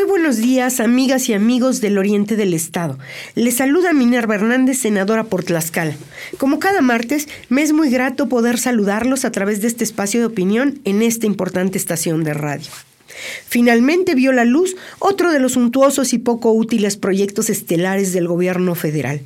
Muy buenos días, amigas y amigos del Oriente del Estado. Les saluda Minerva Hernández, senadora por Tlaxcala. Como cada martes, me es muy grato poder saludarlos a través de este espacio de opinión en esta importante estación de radio. Finalmente vio la luz otro de los suntuosos y poco útiles proyectos estelares del gobierno federal.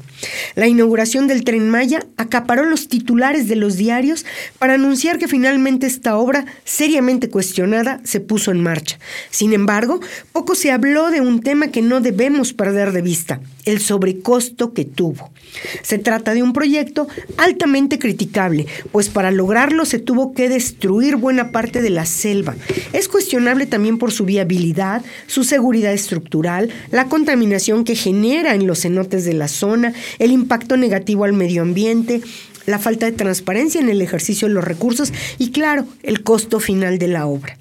La inauguración del tren Maya acaparó los titulares de los diarios para anunciar que finalmente esta obra, seriamente cuestionada, se puso en marcha. Sin embargo, poco se habló de un tema que no debemos perder de vista, el sobrecosto que tuvo. Se trata de un proyecto altamente criticable, pues para lograrlo se tuvo que destruir buena parte de la selva. Es cuestionable también por su viabilidad, su seguridad estructural, la contaminación que genera en los cenotes de la zona, el impacto negativo al medio ambiente, la falta de transparencia en el ejercicio de los recursos y claro, el costo final de la obra.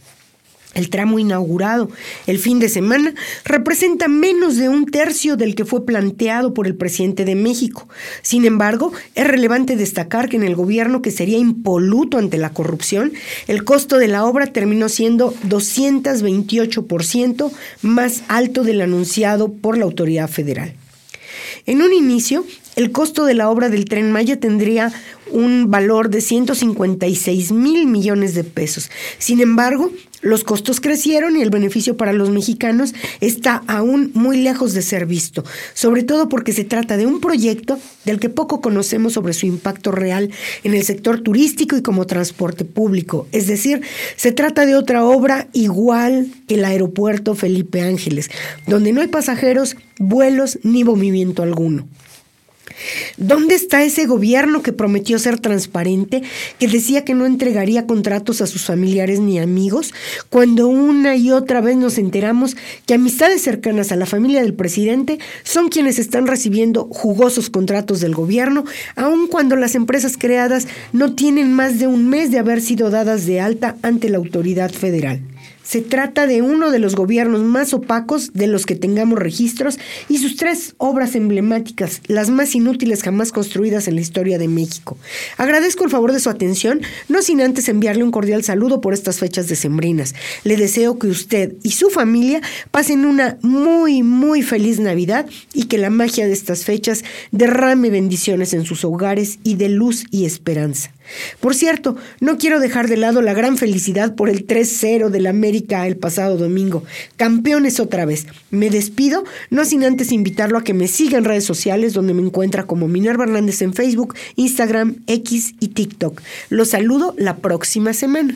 El tramo inaugurado el fin de semana representa menos de un tercio del que fue planteado por el presidente de México. Sin embargo, es relevante destacar que en el gobierno que sería impoluto ante la corrupción, el costo de la obra terminó siendo 228% más alto del anunciado por la autoridad federal. En un inicio, el costo de la obra del tren Maya tendría un valor de 156 mil millones de pesos. Sin embargo, los costos crecieron y el beneficio para los mexicanos está aún muy lejos de ser visto, sobre todo porque se trata de un proyecto del que poco conocemos sobre su impacto real en el sector turístico y como transporte público. Es decir, se trata de otra obra igual que el aeropuerto Felipe Ángeles, donde no hay pasajeros, vuelos ni movimiento alguno. ¿Dónde está ese gobierno que prometió ser transparente, que decía que no entregaría contratos a sus familiares ni amigos, cuando una y otra vez nos enteramos que amistades cercanas a la familia del presidente son quienes están recibiendo jugosos contratos del gobierno, aun cuando las empresas creadas no tienen más de un mes de haber sido dadas de alta ante la autoridad federal? Se trata de uno de los gobiernos más opacos de los que tengamos registros y sus tres obras emblemáticas, las más inútiles jamás construidas en la historia de México. Agradezco el favor de su atención, no sin antes enviarle un cordial saludo por estas fechas decembrinas. Le deseo que usted y su familia pasen una muy, muy feliz Navidad y que la magia de estas fechas derrame bendiciones en sus hogares y de luz y esperanza. Por cierto, no quiero dejar de lado la gran felicidad por el 3-0 del América el pasado domingo. Campeones otra vez. Me despido, no sin antes invitarlo a que me siga en redes sociales donde me encuentra como Minerva Hernández en Facebook, Instagram, X y TikTok. Los saludo la próxima semana.